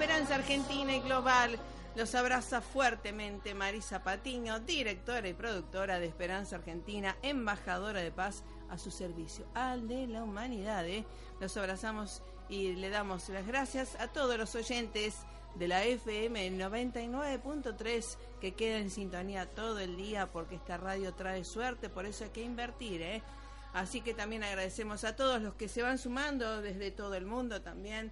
Esperanza Argentina y Global. Los abraza fuertemente Marisa Patiño, directora y productora de Esperanza Argentina, embajadora de paz a su servicio, al de la humanidad. ¿eh? Los abrazamos y le damos las gracias a todos los oyentes de la FM 99.3 que quedan en sintonía todo el día porque esta radio trae suerte, por eso hay que invertir. ¿eh? Así que también agradecemos a todos los que se van sumando desde todo el mundo también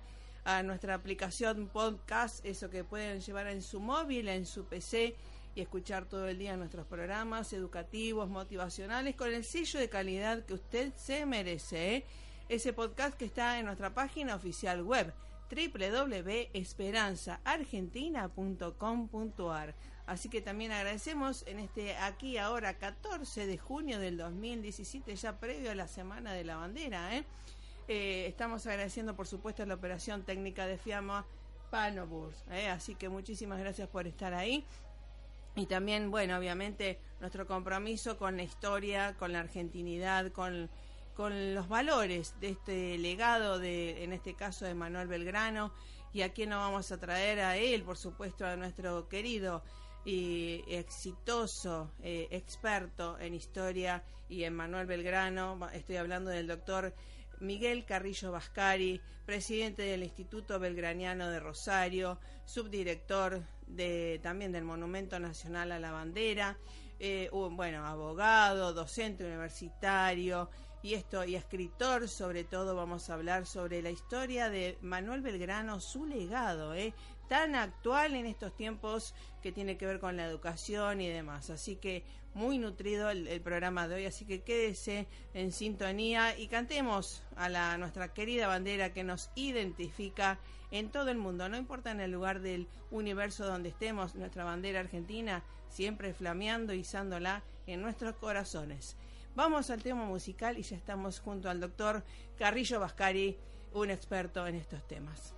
a nuestra aplicación podcast, eso que pueden llevar en su móvil, en su PC y escuchar todo el día nuestros programas educativos, motivacionales, con el sello de calidad que usted se merece. ¿eh? Ese podcast que está en nuestra página oficial web www.esperanzaargentina.com.ar. Así que también agradecemos en este aquí ahora 14 de junio del 2017, ya previo a la Semana de la Bandera, ¿eh? Eh, estamos agradeciendo, por supuesto, la operación técnica de Fiamma Panoburs. ¿eh? Así que muchísimas gracias por estar ahí. Y también, bueno, obviamente, nuestro compromiso con la historia, con la argentinidad, con, con los valores de este legado, de, en este caso, de Manuel Belgrano. Y aquí nos vamos a traer a él, por supuesto, a nuestro querido y exitoso eh, experto en historia y en Manuel Belgrano. Estoy hablando del doctor Miguel Carrillo Vascari, presidente del Instituto Belgraniano de Rosario, subdirector de, también del Monumento Nacional a la Bandera, eh, bueno, abogado, docente universitario y esto y escritor, sobre todo vamos a hablar sobre la historia de Manuel Belgrano, su legado, ¿eh? tan actual en estos tiempos que tiene que ver con la educación y demás. Así que muy nutrido el, programa de hoy, así que quédese en sintonía y cantemos a la nuestra querida bandera que nos identifica en todo el mundo, no importa en el lugar del universo donde estemos, nuestra bandera argentina siempre flameando izándola en nuestros corazones. Vamos al tema musical y ya estamos junto al doctor Carrillo Vascari, un experto en estos temas.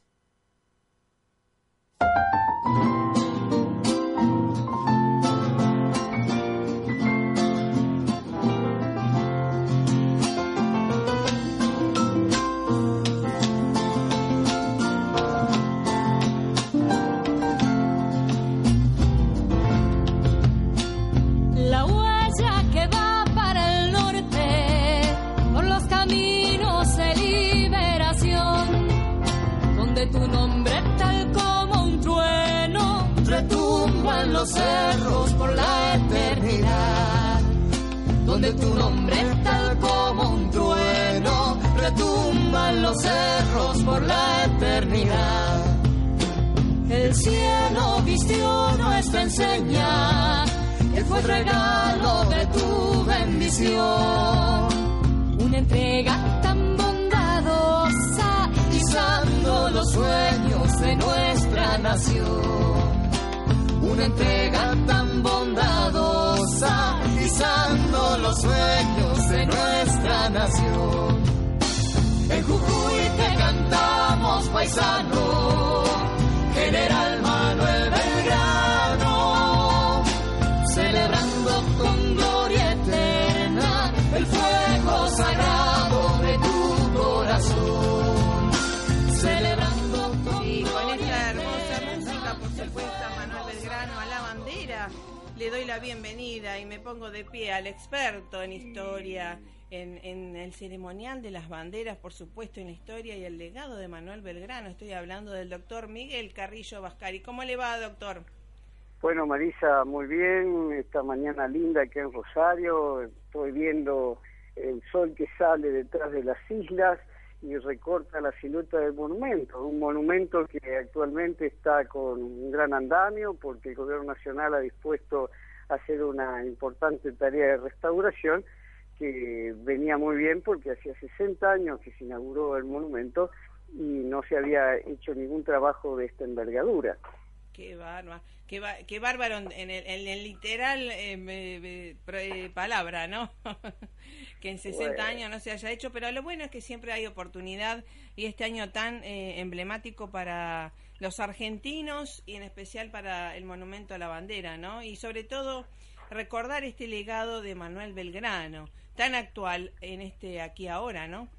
Regalo de tu bendición. Una entrega tan bondadosa, izando los sueños de nuestra nación. Una entrega tan bondadosa, izando los sueños de nuestra nación. En Jujuy te cantamos paisano, General le doy la bienvenida y me pongo de pie al experto en historia, en, el ceremonial de las banderas, por supuesto, en la historia y el legado de Manuel Belgrano. Estoy hablando del doctor Miguel Carrillo Vascari. ¿Cómo le va, doctor? Bueno, Marisa, muy bien. Esta mañana linda aquí en Rosario. Estoy viendo el sol que sale detrás de las islas y recorta la silueta del monumento. Un monumento que actualmente está con un gran andamio porque el Gobierno Nacional ha dispuesto a hacer una importante tarea de restauración que venía muy bien porque hacía 60 años que se inauguró el monumento y no se había hecho ningún trabajo de esta envergadura. Qué bárbaro, qué, qué bárbaro en el, en el literal eh, palabra, ¿no? que en 60 Bueno. años no se haya hecho, pero lo bueno es que siempre hay oportunidad y este año tan eh, emblemático para los argentinos y en especial para el monumento a la bandera, ¿no? Y sobre todo recordar este legado de Manuel Belgrano, tan actual en este aquí ahora, ¿no?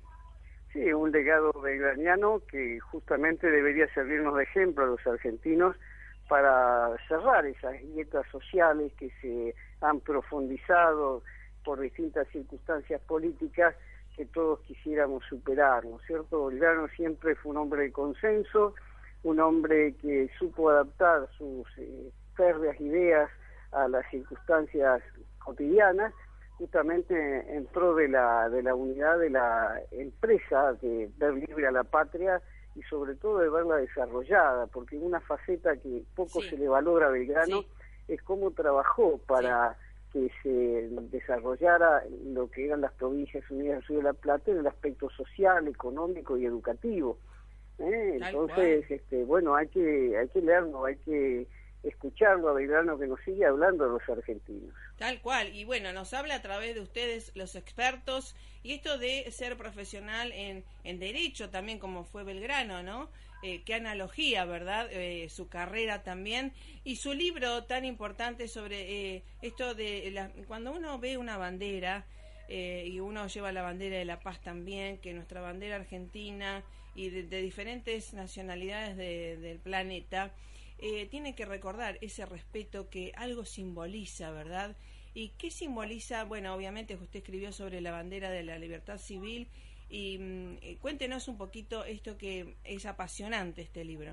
Sí, un legado belgraniano que justamente debería servirnos de ejemplo a los argentinos para cerrar esas grietas sociales que se han profundizado por distintas circunstancias políticas que todos quisiéramos superar, ¿no es cierto? Belgrano siempre fue un hombre de consenso, un hombre que supo adaptar sus eh, férreas ideas a las circunstancias cotidianas justamente en pro de la, de la unidad de la empresa, de ver libre a la patria y sobre todo de verla desarrollada, porque una faceta que poco Sí. se le valora a Belgrano Sí. es cómo trabajó para que se desarrollara lo que eran las provincias unidas del sur de la Plata en el aspecto social, económico y educativo. ¿eh? Entonces, este, bueno, hay que, hay que leerlo, hay que escucharlo a Belgrano que nos sigue hablando a los argentinos. Tal cual, y bueno, nos habla a través de ustedes, los expertos, y esto de ser profesional en, en derecho también, como fue Belgrano, ¿no? Eh, qué analogía, ¿verdad? Eh, su carrera también, y su libro tan importante sobre eh, esto de la- cuando uno ve una bandera, eh, y uno lleva la bandera de la paz también, que nuestra bandera argentina y de, diferentes nacionalidades de- del planeta, eh, tiene que recordar ese respeto que algo simboliza, ¿verdad? ¿Y qué simboliza? Bueno, obviamente usted escribió sobre la bandera de la libertad civil y mm, eh, cuéntenos un poquito esto que es apasionante este libro.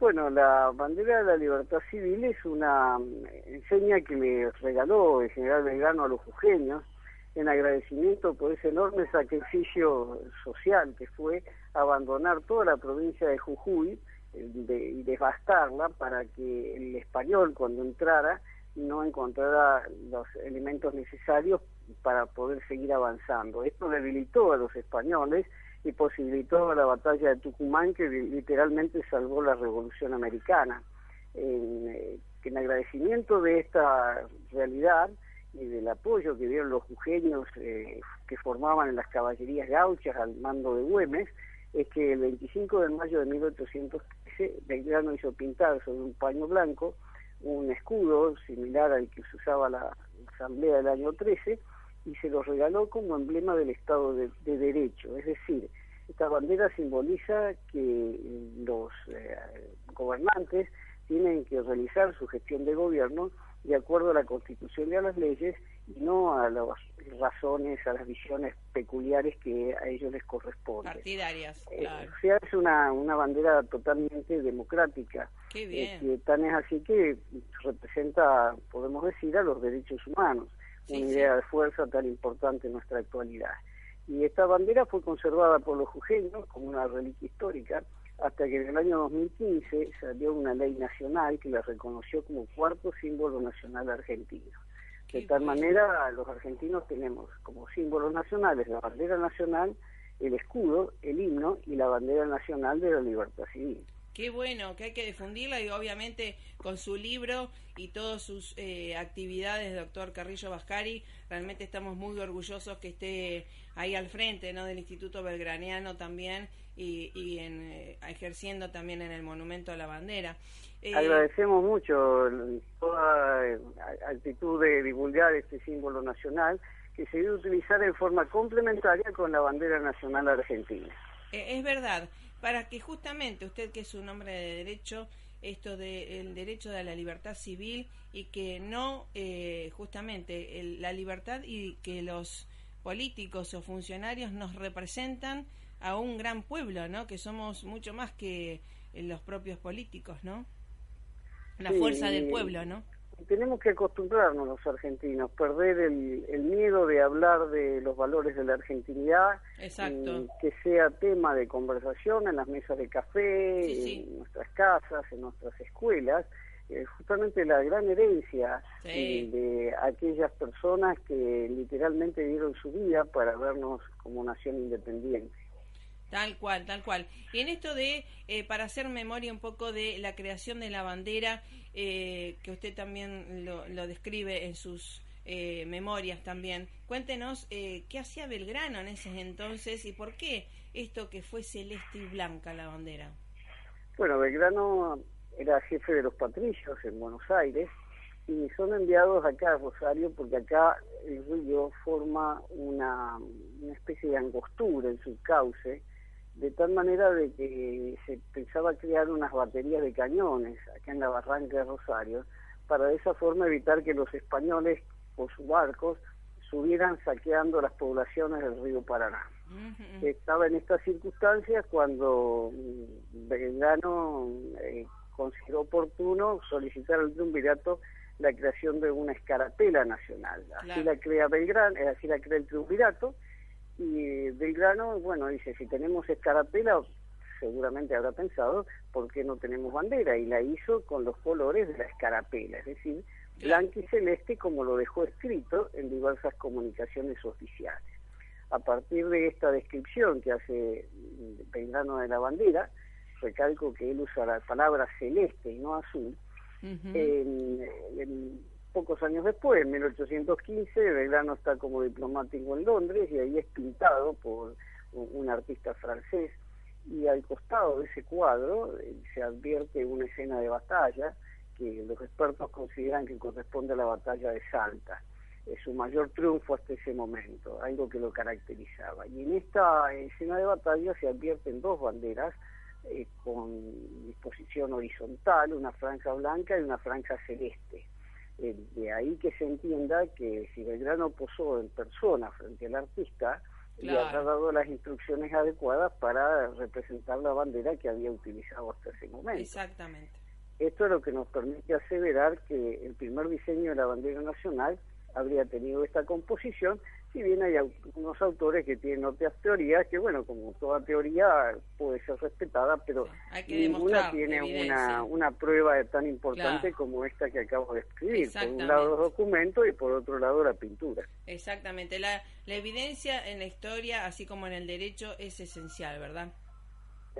Bueno, la bandera de la libertad civil es una mm, enseña que le regaló el general Belgrano a los jujeños en agradecimiento por ese enorme sacrificio social que fue abandonar toda la provincia de Jujuy eh, de- y devastarla para que el español cuando entrara no encontrara los elementos necesarios para poder seguir avanzando. Esto debilitó a los españoles y posibilitó la batalla de Tucumán que li- literalmente salvó la revolución americana. En, eh, en agradecimiento de esta realidad y del apoyo que dieron los jujeños eh, que formaban en las caballerías gauchas al mando de Güemes, es que el 25 de mayo de 1813 Belgrano hizo pintar sobre un paño blanco un escudo similar al que se usaba la Asamblea del año 13 y se lo regaló como emblema del Estado de, de Derecho. Es decir, esta bandera simboliza que los eh, gobernantes tienen que realizar su gestión de gobierno de acuerdo a la Constitución y a las leyes y no a las razones, a las visiones peculiares que a ellos les corresponden. Partidarias, Eh, claro. o sea, es una, una bandera totalmente democrática. Qué Eh, bien. que tan es así que representa, podemos decir, a los derechos humanos, Sí, una sí. idea de fuerza tan importante en nuestra actualidad. Y esta bandera fue conservada por los jujeños como una reliquia histórica hasta que en el año 2015 salió una ley nacional que la reconoció como cuarto símbolo nacional argentino. De Qué tal bueno. manera, los argentinos tenemos como símbolos nacionales la bandera nacional, el escudo, el himno y la bandera nacional de la libertad civil. Qué bueno, que hay que difundirla y obviamente con su libro y todas sus eh, actividades, doctor Carrillo Bascari, realmente estamos muy orgullosos que esté ahí al frente ¿no? del Instituto Belgraniano también y, y en, eh, ejerciendo también en el Monumento a la Bandera. Eh, Agradecemos mucho toda eh, actitud de divulgar este símbolo nacional que se debe utilizar en forma complementaria con la bandera nacional argentina. Es verdad, para que justamente usted que es un hombre de derecho, esto del derecho de la libertad civil y que no eh, justamente el- la libertad y que los políticos o funcionarios nos representan a un gran pueblo, ¿no? Que somos mucho más que eh, los propios políticos, ¿no? La Sí, fuerza del y- pueblo, ¿no? Tenemos que acostumbrarnos los argentinos, perder el, el miedo de hablar de los valores de la argentinidad, Exacto. y que sea tema de conversación en las mesas de café, Sí, sí. en nuestras casas, en nuestras escuelas, eh, justamente la gran herencia Sí. eh, de aquellas personas que literalmente dieron su vida para vernos como nación independiente. Tal cual, tal cual. Y en esto de, eh, para hacer memoria un poco de la creación de la bandera, eh, que usted también lo, lo describe en sus eh, memorias también, cuéntenos eh, qué hacía Belgrano en ese entonces y por qué esto que fue celeste y blanca la bandera. Bueno, Belgrano era jefe de los patricios en Buenos Aires y son enviados acá a Rosario porque acá el río forma una, una especie de angostura en su cauce, de tal manera de que se pensaba crear unas baterías de cañones acá en la barranca de Rosario para de esa forma evitar que los españoles con sus barcos subieran saqueando las poblaciones del río Paraná estaba en estas circunstancias cuando mm, Belgrano eh, consideró oportuno solicitar al triunvirato la creación de una escarapela nacional. Así Claro. la crea Belgrano, eh, así la crea el triunvirato y Belgrano, bueno, dice, si tenemos escarapela, seguramente habrá pensado, ¿por qué no tenemos bandera? Y la hizo con los colores de la escarapela, es decir, blanca y celeste como lo dejó escrito en diversas comunicaciones oficiales. A partir de esta descripción que hace mm, Belgrano de la bandera, recalco que él usa la palabra celeste y no azul, en pocos años después, en 1815, Belgrano está como diplomático en Londres y ahí es pintado por un, artista francés y al costado de ese cuadro eh, se advierte una escena de batalla que los expertos consideran que corresponde a la batalla de Salta. Es su mayor triunfo hasta ese momento, algo que lo caracterizaba. Y en esta escena de batalla se advierten dos banderas eh, con disposición horizontal, una franja blanca y una franja celeste. Eh, de ahí que se entienda que si Belgrano posó en persona frente al artista, le Claro. habrá dado las instrucciones adecuadas para representar la bandera que había utilizado hasta ese momento. Exactamente. Esto es lo que nos permite aseverar que el primer diseño de la bandera nacional habría tenido esta composición, si bien hay algunos autores que tienen otras teorías, que bueno, como toda teoría puede ser respetada, pero Sí, ninguna tiene evidencia. una, una prueba tan importante Claro. como esta que acabo de escribir. Por un lado los documentos y por otro lado la pintura. Exactamente. La, la evidencia en la historia, así como en el derecho, es esencial, ¿verdad?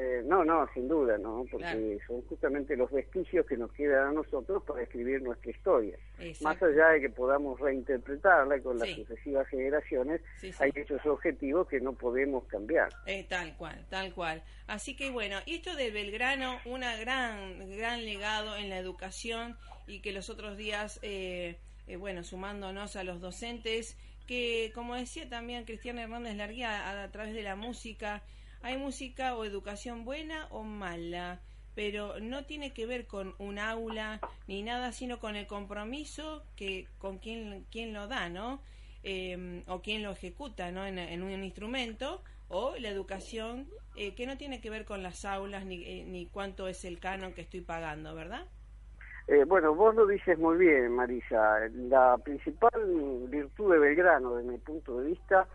Eh, no, no, sin duda, ¿no? Porque Claro. son justamente los vestigios que nos quedan a nosotros para escribir nuestra historia. Más allá de que podamos reinterpretarla con las Sí. sucesivas generaciones, Sí, sí. hay hechos objetivos que no podemos cambiar. Eh, tal cual, tal cual. Así que bueno, esto de Belgrano, una gran, gran legado en la educación y que los otros días, eh, eh, bueno, sumándonos a los docentes, que como decía también Cristiana Hernández Larguía a, a través de la música, hay música o educación buena o mala, pero no tiene que ver con un aula ni nada, sino con el compromiso que con quien, lo da, ¿no? Eh, o quien lo ejecuta, ¿no? En, un instrumento o la educación eh, que no tiene que ver con las aulas ni, eh, ni cuánto es el canon que estoy pagando, ¿verdad? bueno, vos lo dices muy bien, Marisa. La principal virtud de Belgrano, desde mi punto de vista,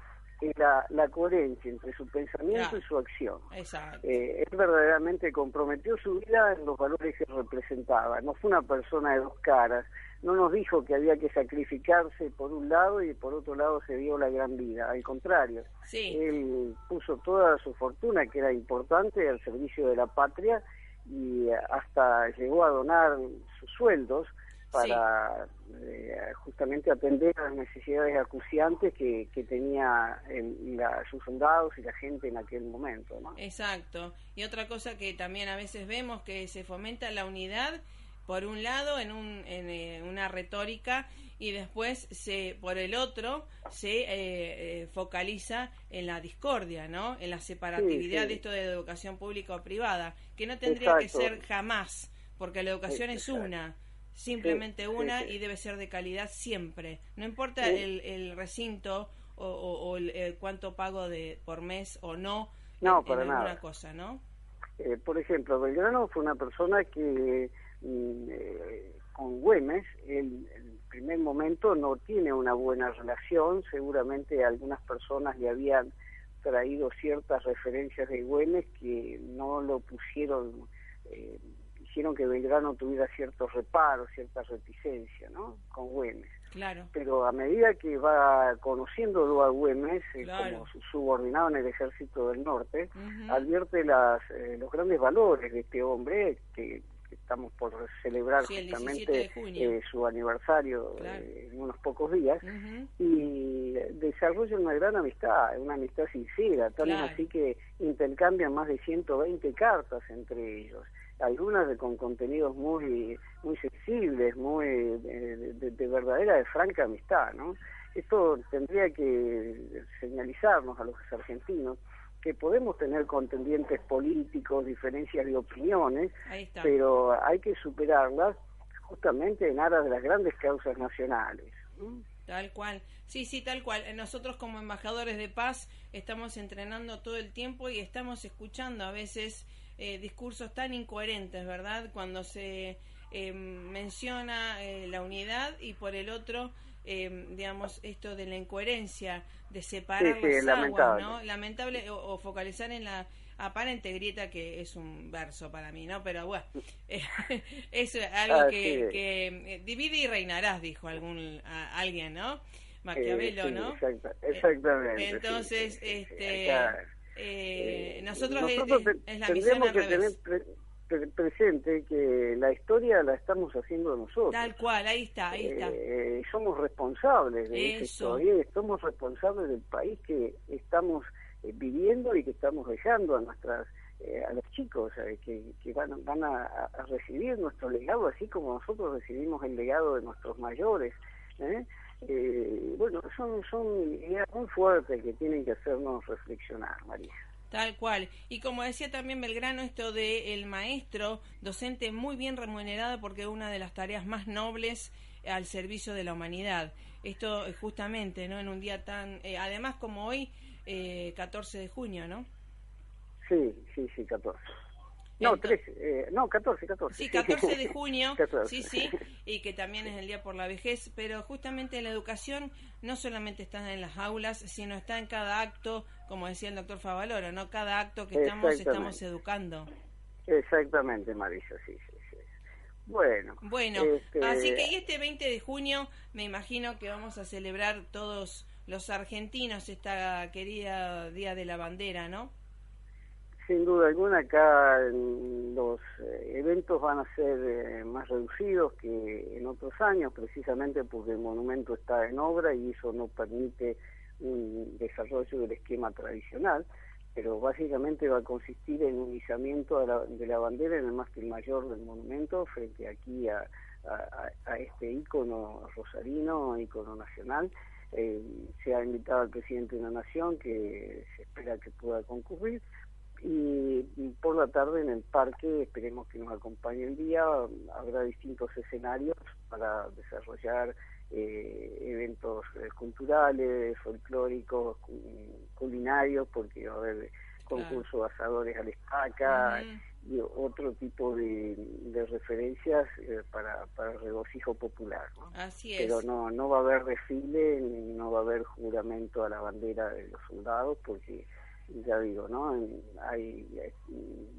la, la coherencia entre su pensamiento y su acción. Eh, él verdaderamente comprometió su vida en los valores que representaba. No fue una persona de dos caras. No nos dijo que había que sacrificarse por un lado y por otro lado se dio la gran vida. Al contrario, él puso toda su fortuna, que era importante, al servicio de la patria y hasta llegó a donar sus sueldos para eh, justamente atender a las necesidades acuciantes que, que tenía sus soldados y la gente en aquel momento. ¿no? Exacto. Y otra cosa que también a veces vemos que se fomenta la unidad por un lado en, un, en eh, una retórica y después se por el otro se eh, focaliza en la discordia, ¿no? En la separatividad de esto de educación pública o privada, que no tendría que ser jamás, porque la educación es una simplemente una y debe ser de calidad siempre. No importa el, el, recinto o, el, cuánto pago de por mes o no, no en, para nada. cosa, ¿no? Eh, por ejemplo, Belgrano fue una persona que mm, eh, con Güemes, en el primer momento no tiene una buena relación, seguramente algunas personas le habían traído ciertas referencias de Güemes que no lo pusieron eh, hicieron que Belgrano tuviera ciertos reparos, cierta reticencia, ¿no? Con Güemes. Claro. Pero a medida que va conociendo a Güemes eh, como su subordinado en el ejército del norte, advierte las, eh, los grandes valores de este hombre que, estamos por celebrar justamente eh, su aniversario en unos pocos días y desarrolla una gran amistad, una amistad sincera, tal así que intercambian más de 120 cartas entre ellos algunas con contenidos muy muy sensibles, muy de, verdadera, de franca amistad, ¿no? Esto tendría que señalizarnos a los argentinos que podemos tener contendientes políticos, diferencias de opiniones, pero hay que superarlas justamente en aras de las grandes causas nacionales. Tal cual, sí, sí, tal cual. Nosotros como embajadores de paz estamos entrenando todo el tiempo y estamos escuchando a veces eh, discursos tan incoherentes, ¿verdad? Cuando se eh, menciona eh, la unidad y por el otro, digamos, esto de la incoherencia, de separar las aguas, ¿no? Lamentable, o, focalizar en la aparente grieta que es un verso para mí, ¿no? Pero bueno, es algo que, divide y reinarás, dijo algún alguien, ¿no? Maquiavelo, ¿no? exactamente. Entonces, este eh, nosotros, tendríamos que tener presente que la historia la estamos haciendo nosotros. Tal cual, ahí está, ahí está. Eh, somos responsables de esa historia, somos responsables del país que estamos eh, viviendo y que estamos dejando a nuestras a los chicos que, que, van, van a, recibir nuestro legado así como nosotros recibimos el legado de nuestros mayores. ¿eh? Eh, bueno, son, son ideas muy fuertes que tienen que hacernos reflexionar, María. Tal cual. Y como decía también Belgrano, esto de el maestro, docente muy bien remunerado porque es una de las tareas más nobles al servicio de la humanidad. Esto justamente, ¿no? En un día tan, eh, además como hoy, eh, 14 de junio, ¿no? Sí, sí, sí, 14. No, 13, eh, no, 14, 14. Sí, 14 de junio, sí, sí, y que también es el Día por la Vejez, pero justamente la educación no solamente está en las aulas, sino está en cada acto, como decía el doctor Favaloro, ¿no? Cada acto que estamos, estamos educando. Exactamente, Marisa, sí, sí, sí. Bueno. Bueno, este, así que y este 20 de junio me imagino que vamos a celebrar todos los argentinos esta querida Día de la Bandera, ¿no? Sin duda alguna, acá los eh, eventos van a ser eh, más reducidos que en otros años, precisamente porque el monumento está en obra y eso no permite un desarrollo del esquema tradicional, pero básicamente va a consistir en un izamiento de la, bandera en el mástil mayor del monumento frente aquí a, este ícono rosarino, ícono nacional. Eh, se ha invitado al presidente de la Nación que se espera que pueda concurrir y por la tarde en el parque esperemos que nos acompañe el día. Habrá distintos escenarios para desarrollar eh, eventos eh, culturales folclóricos culinarios porque va a haber concurso de asadores a la estaca y otro tipo de, referencias eh, para, para el regocijo popular Así es. pero no no va a haber desfile no va a haber juramento a la bandera de los soldados porque ya digo, ¿no? Hay,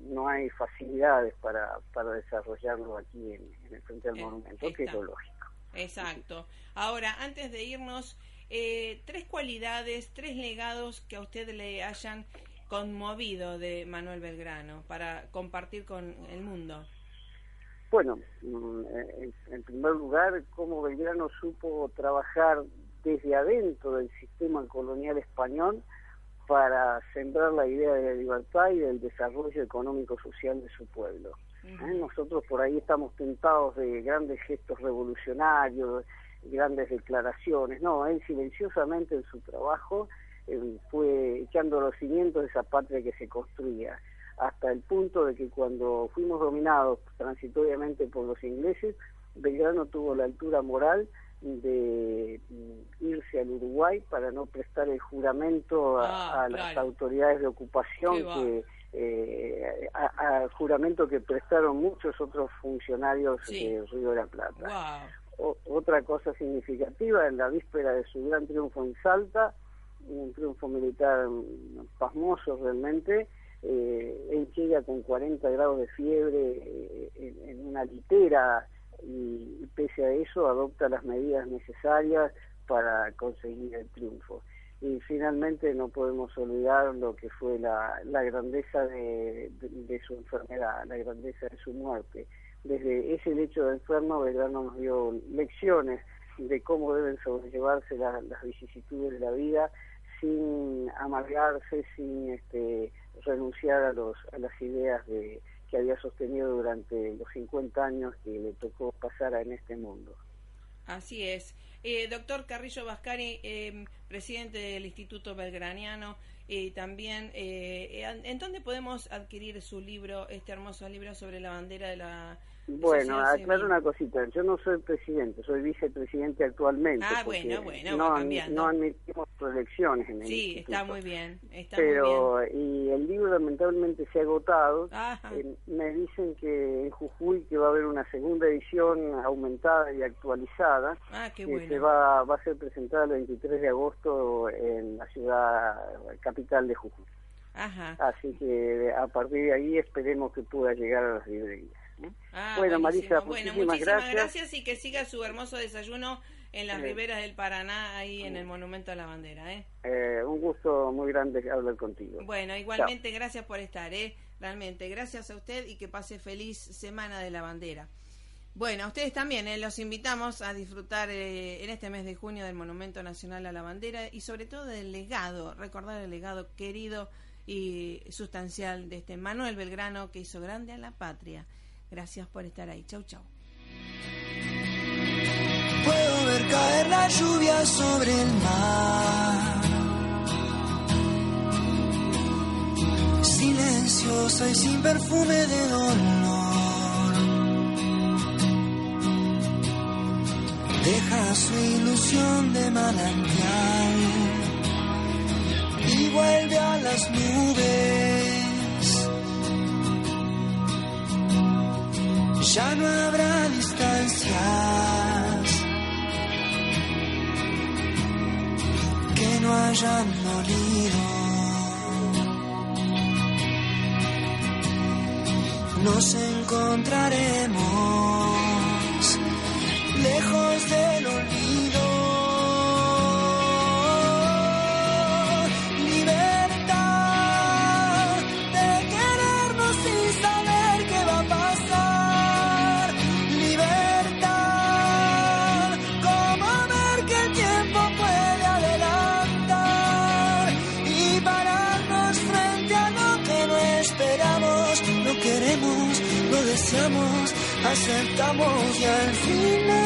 no hay facilidades para, para desarrollarlo aquí en, el frente del eh, monumento, que es lo lógico. Exacto. Ahora, antes de irnos, eh, tres cualidades, tres legados que a usted le hayan conmovido de Manuel Belgrano para compartir con el mundo. Bueno, mm, eh, en primer lugar, cómo Belgrano supo trabajar desde adentro del sistema colonial español para sembrar la idea de la libertad y del desarrollo económico-social de su pueblo. ¿Eh? Nosotros por ahí estamos tentados de grandes gestos revolucionarios, grandes declaraciones. No, él silenciosamente en su trabajo eh, fue echando los cimientos de esa patria que se construía, hasta el punto de que cuando fuimos dominados transitoriamente por los ingleses, Belgrano tuvo la altura moral de irse al Uruguay para no prestar el juramento a, ah, las autoridades de ocupación que eh, al juramento que prestaron muchos otros funcionarios de Río de la Plata. otra cosa significativa, en la víspera de su gran triunfo en Salta, un triunfo militar pasmoso realmente, eh, él llega con 40 grados de fiebre eh, en, en, una litera y, pese a eso adopta las medidas necesarias para conseguir el triunfo. Y finalmente no podemos olvidar lo que fue la, la grandeza de, su enfermedad, la grandeza de su muerte. Desde ese lecho de enfermo, Belgrano nos dio lecciones de cómo deben sobrellevarse las vicisitudes de la vida sin amargarse, sin este, renunciar a, los, a las ideas de, que había sostenido durante los 50 años que le tocó pasar en este mundo. Así es. Eh, doctor Carrillo Vascari, eh, presidente del Instituto Belgraniano, y también, eh, ¿en dónde podemos adquirir su libro, este hermoso libro sobre la bandera de la bueno, aclaro una cosita. Yo no soy presidente, soy vicepresidente actualmente. Ah, bueno, bueno, no, no admitimos elecciones en el Sí, está muy bien. Está Pero, y el libro lamentablemente se ha agotado. Eh, me dicen que en Jujuy que va a haber una segunda edición aumentada y actualizada. Ah, qué que se va, va a ser presentada el 23 de agosto en la ciudad capital de Jujuy. Ajá. Así que a partir de ahí esperemos que pueda llegar a las librerías. Ah, bueno, Marisa, muchísimas, gracias. y que siga su hermoso desayuno en las riberas del Paraná, ahí en el Monumento a la Bandera. ¿eh? ¿eh? un gusto muy grande hablar contigo. Bueno, igualmente gracias por estar, ¿eh? realmente. Gracias a usted y que pase feliz Semana de la Bandera. Bueno, a ustedes también ¿eh? los invitamos a disfrutar eh, en este mes de junio del Monumento Nacional a la Bandera y sobre todo del legado, recordar el legado querido y sustancial de este Manuel Belgrano que hizo grande a la patria. Gracias por estar ahí. Chau, chau. Puedo ver caer la lluvia sobre el mar. Silenciosa y sin perfume de dolor. Deja su ilusión de manantial y vuelve a las nubes ya no habrá distancias que no hayan dolido. Nos encontraremos aceptamos y al final